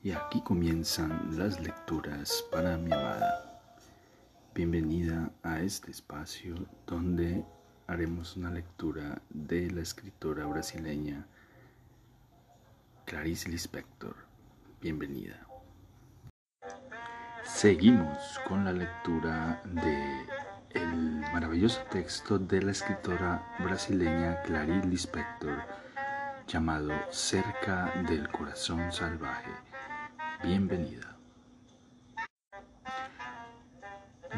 Y aquí comienzan las lecturas para mi amada. Bienvenida a este espacio donde haremos una lectura de la escritora brasileña Clarice Lispector. Bienvenida. Seguimos con la lectura de el maravilloso texto de la escritora brasileña Clarice Lispector llamado Cerca del Corazón Salvaje. Bienvenida.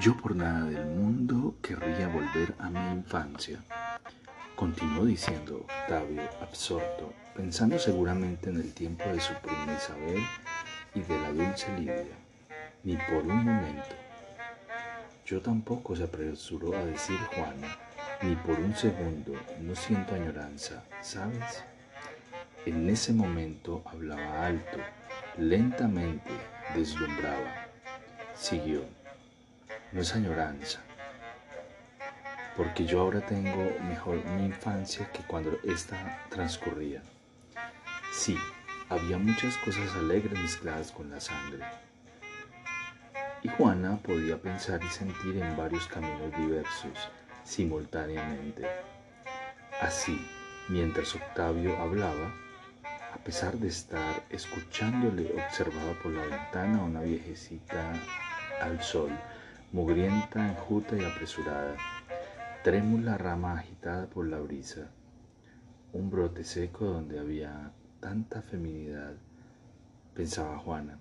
Yo por nada del mundo querría volver a mi infancia, continuó diciendo Octavio, absorto, pensando seguramente en el tiempo de su prima Isabel y de la dulce Lidia, ni por un momento. Yo tampoco se apresuró a decir Juana, ni por un segundo, no siento añoranza, ¿sabes? En ese momento hablaba alto, lentamente, deslumbraba. Siguió. No es añoranza, porque yo ahora tengo mejor mi infancia que cuando ésta transcurría. Sí, había muchas cosas alegres mezcladas con la sangre. Y Juana podía pensar y sentir en varios caminos diversos, simultáneamente. Así, mientras Octavio hablaba, a pesar de estar escuchándole, observaba por la ventana a una viejecita al sol, mugrienta, enjuta y apresurada, trémula rama agitada por la brisa, un brote seco donde había tanta feminidad, pensaba Juana,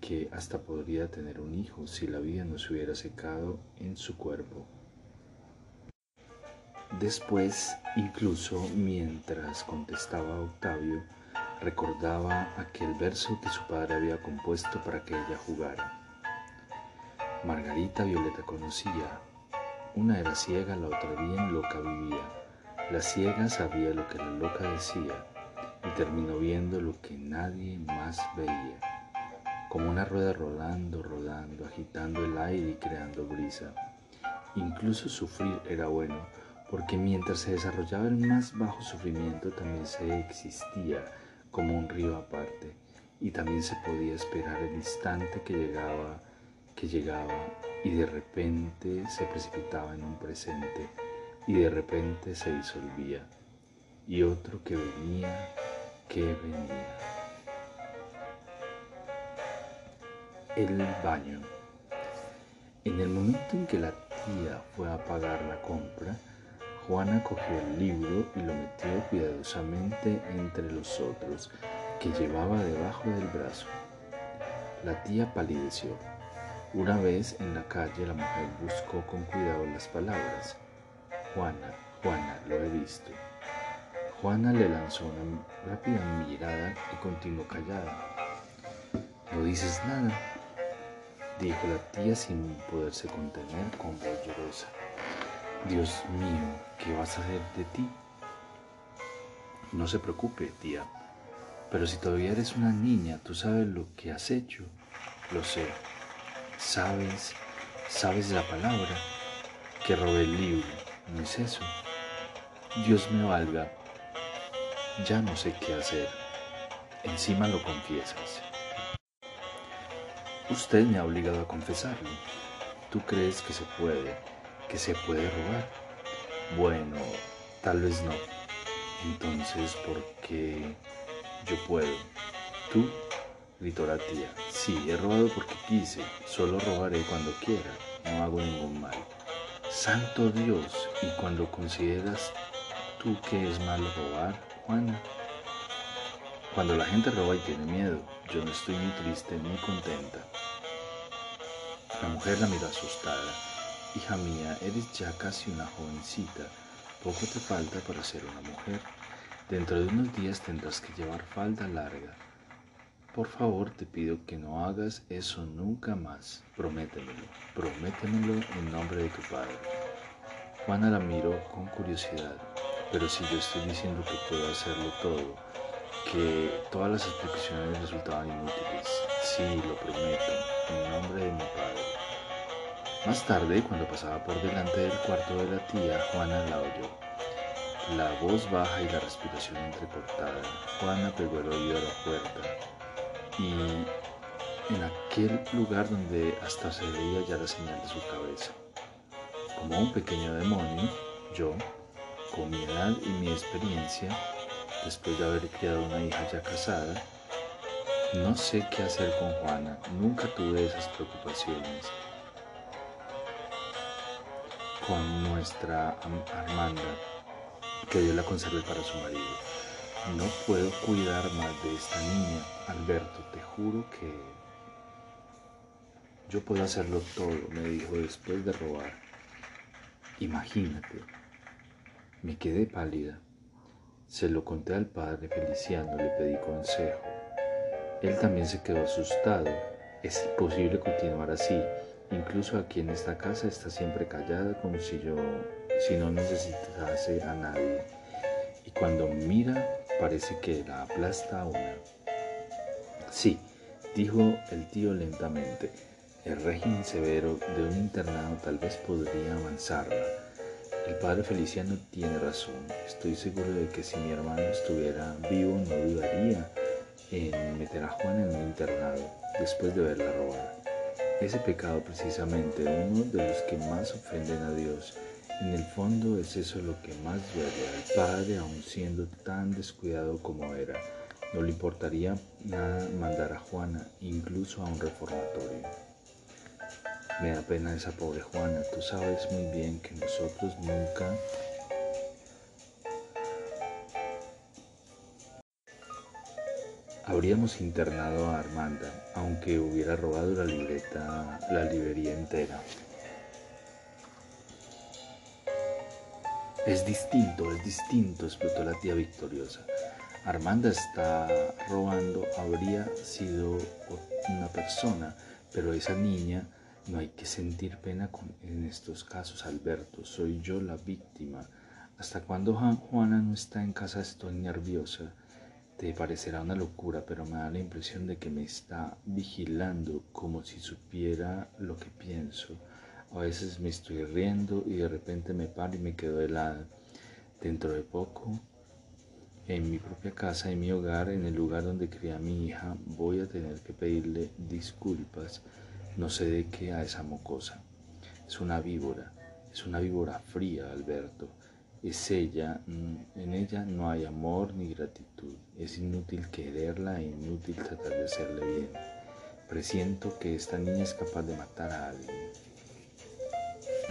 que hasta podría tener un hijo si la vida no se hubiera secado en su cuerpo. Después, incluso mientras contestaba Octavio, recordaba aquel verso que su padre había compuesto para que ella jugara. Margarita Violeta conocía. Una era ciega, la otra bien loca vivía. La ciega sabía lo que la loca decía y terminó viendo lo que nadie más veía. Como una rueda rodando, rodando, agitando el aire y creando brisa. Incluso sufrir era bueno, porque mientras se desarrollaba el más bajo sufrimiento también se existía como un río aparte, y también se podía esperar el instante que llegaba, que llegaba, y de repente se precipitaba en un presente, y de repente se disolvía, y otro que venía, que venía. El baño. En el momento en que la tía fue a pagar la compra, Juana cogió el libro y lo metió cuidadosamente entre los otros que llevaba debajo del brazo. La tía palideció. Una vez en la calle la mujer buscó con cuidado las palabras. Juana, Juana, lo he visto. Juana le lanzó una rápida mirada y continuó callada. No dices nada, dijo la tía sin poderse contener con voz llorosa. Dios mío, ¿qué vas a hacer de ti? No se preocupe, tía, pero si todavía eres una niña, tú sabes lo que has hecho. Lo sé. Sabes, sabes la palabra, que robé el libro, ¿no es eso? Dios me valga, ya no sé qué hacer. Encima lo confiesas. Usted me ha obligado a confesarlo. ¿Tú crees que se puede? que se puede robar. Bueno, tal vez no. Entonces, ¿por qué yo puedo? ¿Tú? gritó la tía. Sí, he robado porque quise. Solo robaré cuando quiera. No hago ningún mal. Santo Dios, ¿y cuando consideras tú que es malo robar, Juana? Cuando la gente roba y tiene miedo, yo no estoy ni triste ni contenta. La mujer la miró asustada Hija mía, eres ya casi una jovencita, poco te falta para ser una mujer. Dentro de unos días tendrás que llevar falda larga. Por favor, te pido que no hagas eso nunca más. Prométemelo, prométemelo en nombre de tu padre. Juana la miró con curiosidad. Pero si yo estoy diciendo que puedo hacerlo todo, que todas las explicaciones resultaban inútiles, sí, lo prometo, en nombre de mi padre. Más tarde, cuando pasaba por delante del cuarto de la tía, Juana la oyó. La voz baja y la respiración entrecortada. Juana pegó el oído a la puerta. y en aquel lugar donde hasta se veía ya la señal de su cabeza. Como un pequeño demonio, yo, con mi edad y mi experiencia, después de haber criado una hija ya casada, no sé qué hacer con Juana, nunca tuve esas preocupaciones. Con nuestra Armanda, que Dios la conserve para su marido. No puedo cuidar más de esta niña, Alberto, te juro que yo puedo hacerlo todo, me dijo después de robar. Imagínate, me quedé pálida. Se lo conté al padre Feliciano, le pedí consejo. Él también se quedó asustado. Es imposible continuar así. Incluso aquí en esta casa está siempre callada como si yo, si no necesitase a nadie. Y cuando mira, parece que la aplasta una. Sí, dijo el tío lentamente el régimen severo de un internado tal vez podría avanzarla. El padre Feliciano tiene razón. Estoy seguro de que si mi hermano estuviera vivo no dudaría en meter a Juan en un internado después de verla robar. Ese pecado precisamente, uno de los que más ofenden a Dios, en el fondo es eso lo que más duele al padre, aun siendo tan descuidado como era. No le importaría nada mandar a Juana, incluso a un reformatorio. Me da pena esa pobre Juana. Tú sabes muy bien que nosotros nunca habríamos internado a Armanda, aunque hubiera robado la libreta, la librería entera. Es distinto, es distinto, explotó la tía victoriosa. Armanda está robando, habría sido una persona, pero esa niña no hay que sentir pena en estos casos, Alberto. Soy yo la víctima. ¿Hasta cuando Juana no está en casa estoy nerviosa? Te parecerá una locura, pero me da la impresión de que me está vigilando como si supiera lo que pienso. A veces me estoy riendo y de repente me paro y me quedo helada. Dentro de poco, en mi propia casa, en mi hogar, en el lugar donde crié a mi hija, voy a tener que pedirle disculpas no sé de qué a esa mocosa. Es una víbora, es una víbora fría, Alberto. Es ella, mm, en ella no hay amor ni gratitud. Es inútil quererla e inútil tratar de hacerle bien. Presiento que esta niña es capaz de matar a alguien.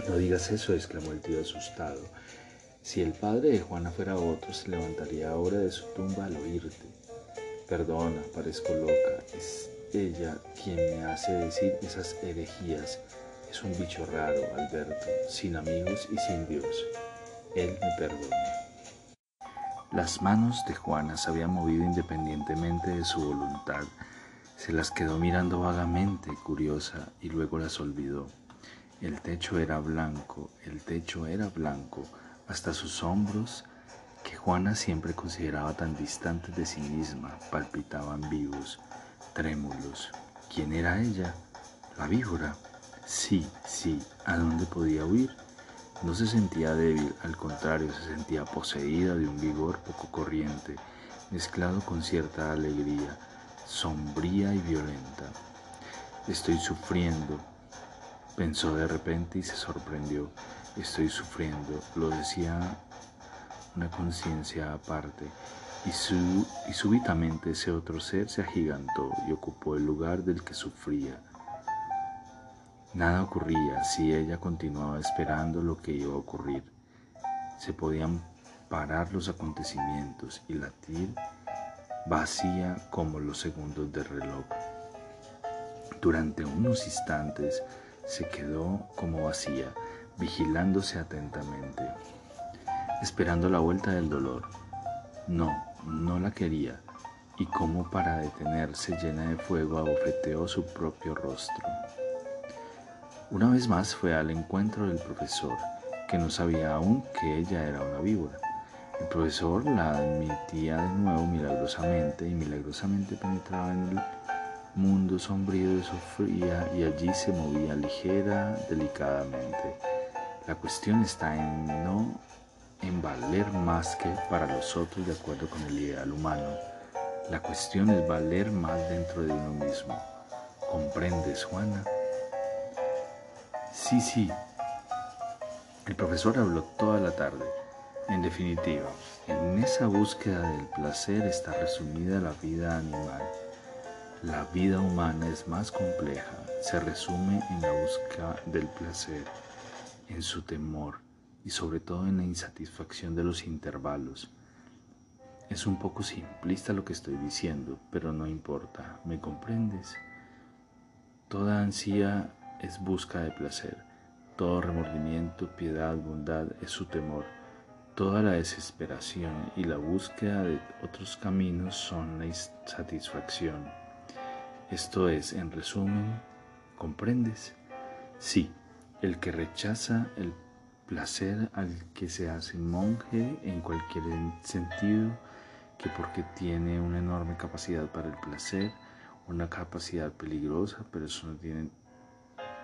No digas eso, exclamó el tío asustado. Si el padre de Juana fuera otro, se levantaría ahora de su tumba al oírte. Perdona, parezco loca. Es ella quien me hace decir esas herejías. Es un bicho raro, Alberto, sin amigos y sin Dios. Él me perdona. Las manos de Juana se habían movido independientemente de su voluntad. Se las quedó mirando vagamente, curiosa, y luego las olvidó. El techo era blanco, el techo era blanco, hasta sus hombros, que Juana siempre consideraba tan distantes de sí misma, palpitaban vivos trémulos. ¿Quién era ella? La víbora. Sí, sí, ¿a dónde podía huir? No se sentía débil, al contrario, se sentía poseída de un vigor poco corriente, mezclado con cierta alegría, sombría y violenta. Estoy sufriendo, pensó de repente y se sorprendió. Estoy sufriendo, lo decía una conciencia aparte, y, súbitamente ese otro ser se agigantó y ocupó el lugar del que sufría. Nada ocurría si ella continuaba esperando lo que iba a ocurrir. Se podían parar los acontecimientos y latir vacía como los segundos del reloj. Durante unos instantes se quedó como vacía, vigilándose atentamente, esperando la vuelta del dolor. No, no la quería y como para detenerse llena de fuego abofeteó su propio rostro. Una vez más fue al encuentro del profesor, que no sabía aún que ella era una víbora. El profesor la admitía de nuevo milagrosamente y milagrosamente penetraba en el mundo sombrío de Sofía y allí se movía ligera, delicadamente. La cuestión está en no en valer más que para los otros de acuerdo con el ideal humano. La cuestión es valer más dentro de uno mismo. ¿Comprendes, Juana? Sí, sí. El profesor habló toda la tarde. En definitiva, en esa búsqueda del placer está resumida la vida animal. La vida humana es más compleja, se resume en la búsqueda del placer, en su temor y sobre todo en la insatisfacción de los intervalos. Es un poco simplista lo que estoy diciendo, pero no importa, ¿me comprendes? Toda ansía es busca de placer, todo remordimiento, piedad, bondad es su temor, toda la desesperación y la búsqueda de otros caminos son la insatisfacción. Esto es, en resumen, ¿comprendes? Sí, el que rechaza el placer al que se hace monje en cualquier sentido, que porque tiene una enorme capacidad para el placer, una capacidad peligrosa, pero eso no tiene,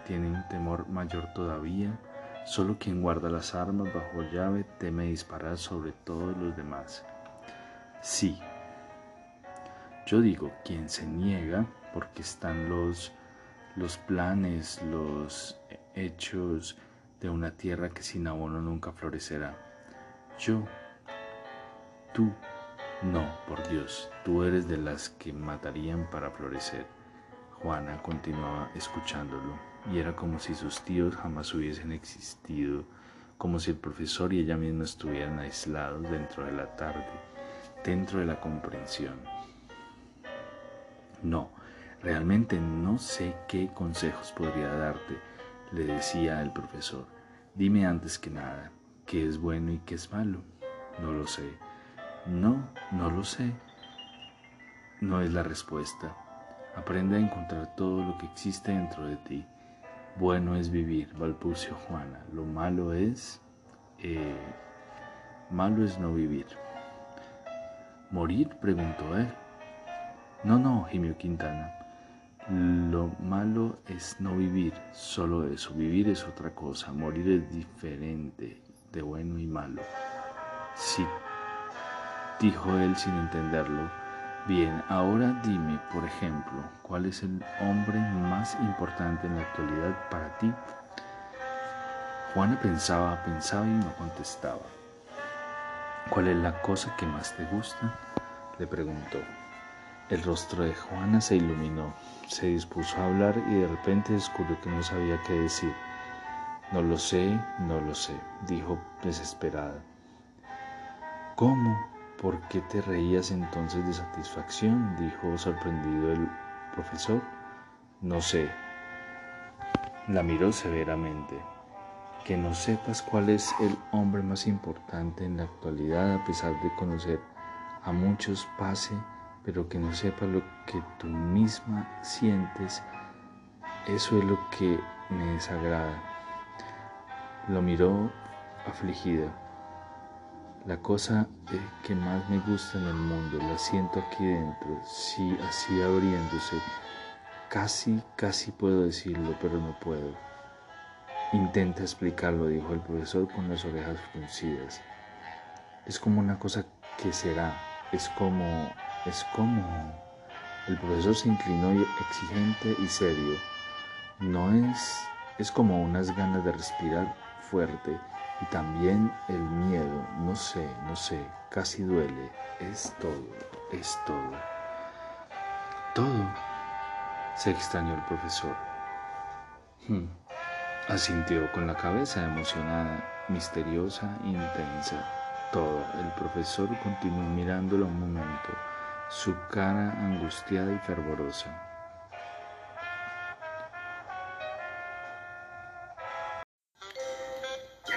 tiene un temor mayor todavía. Solo quien guarda las armas bajo llave teme disparar sobre todos los demás. Sí, yo digo, quien se niega, porque están los, los planes, los hechos de una tierra que sin abono nunca florecerá. Yo, tú, no, por Dios, tú eres de las que matarían para florecer. Juana continuaba escuchándolo, y era como si sus tíos jamás hubiesen existido, como si el profesor y ella misma estuvieran aislados dentro de la tarde, dentro de la comprensión. No, realmente no sé qué consejos podría darte, le decía el profesor. Dime antes que nada, qué es bueno y qué es malo. No lo sé. No, no lo sé. No es la respuesta. Aprende a encontrar todo lo que existe dentro de ti. Bueno es vivir, balbuceó Juana. Lo malo es... Eh, malo es no vivir. ¿Morir? preguntó él. No, no, gimió Quintana. Lo malo es no vivir, solo eso. Vivir es otra cosa, morir es diferente, de bueno y malo. Sí, dijo él sin entenderlo. Bien, ahora dime, por ejemplo, ¿cuál es el hombre más importante en la actualidad para ti? Juana pensaba, pensaba y no contestaba. ¿Cuál es la cosa que más te gusta? le preguntó. El rostro de Juana se iluminó, se dispuso a hablar y de repente descubrió que no sabía qué decir. No lo sé, no lo sé, dijo desesperada. ¿Cómo? ¿Por qué te reías entonces de satisfacción? dijo sorprendido el profesor. No sé. La miró severamente. Que no sepas cuál es el hombre más importante en la actualidad a pesar de conocer a muchos pase, pero que no sepas lo que tú misma sientes, eso es lo que me desagrada. Lo miró afligida. La cosa que más me gusta en el mundo la siento aquí dentro, sí, así abriéndose. Casi, casi puedo decirlo, pero no puedo. Intenta explicarlo, dijo el profesor con las orejas fruncidas. Es como una cosa que será, es como, es como... El profesor se inclinó exigente y serio. No es, es como unas ganas de respirar fuerte y también el miedo, no sé, no sé, casi duele. Es todo, es todo. Todo, se extrañó el profesor. Hmm. Asintió con la cabeza emocionada, misteriosa, intensa. Todo. El profesor continuó mirándolo un momento, su cara angustiada y fervorosa.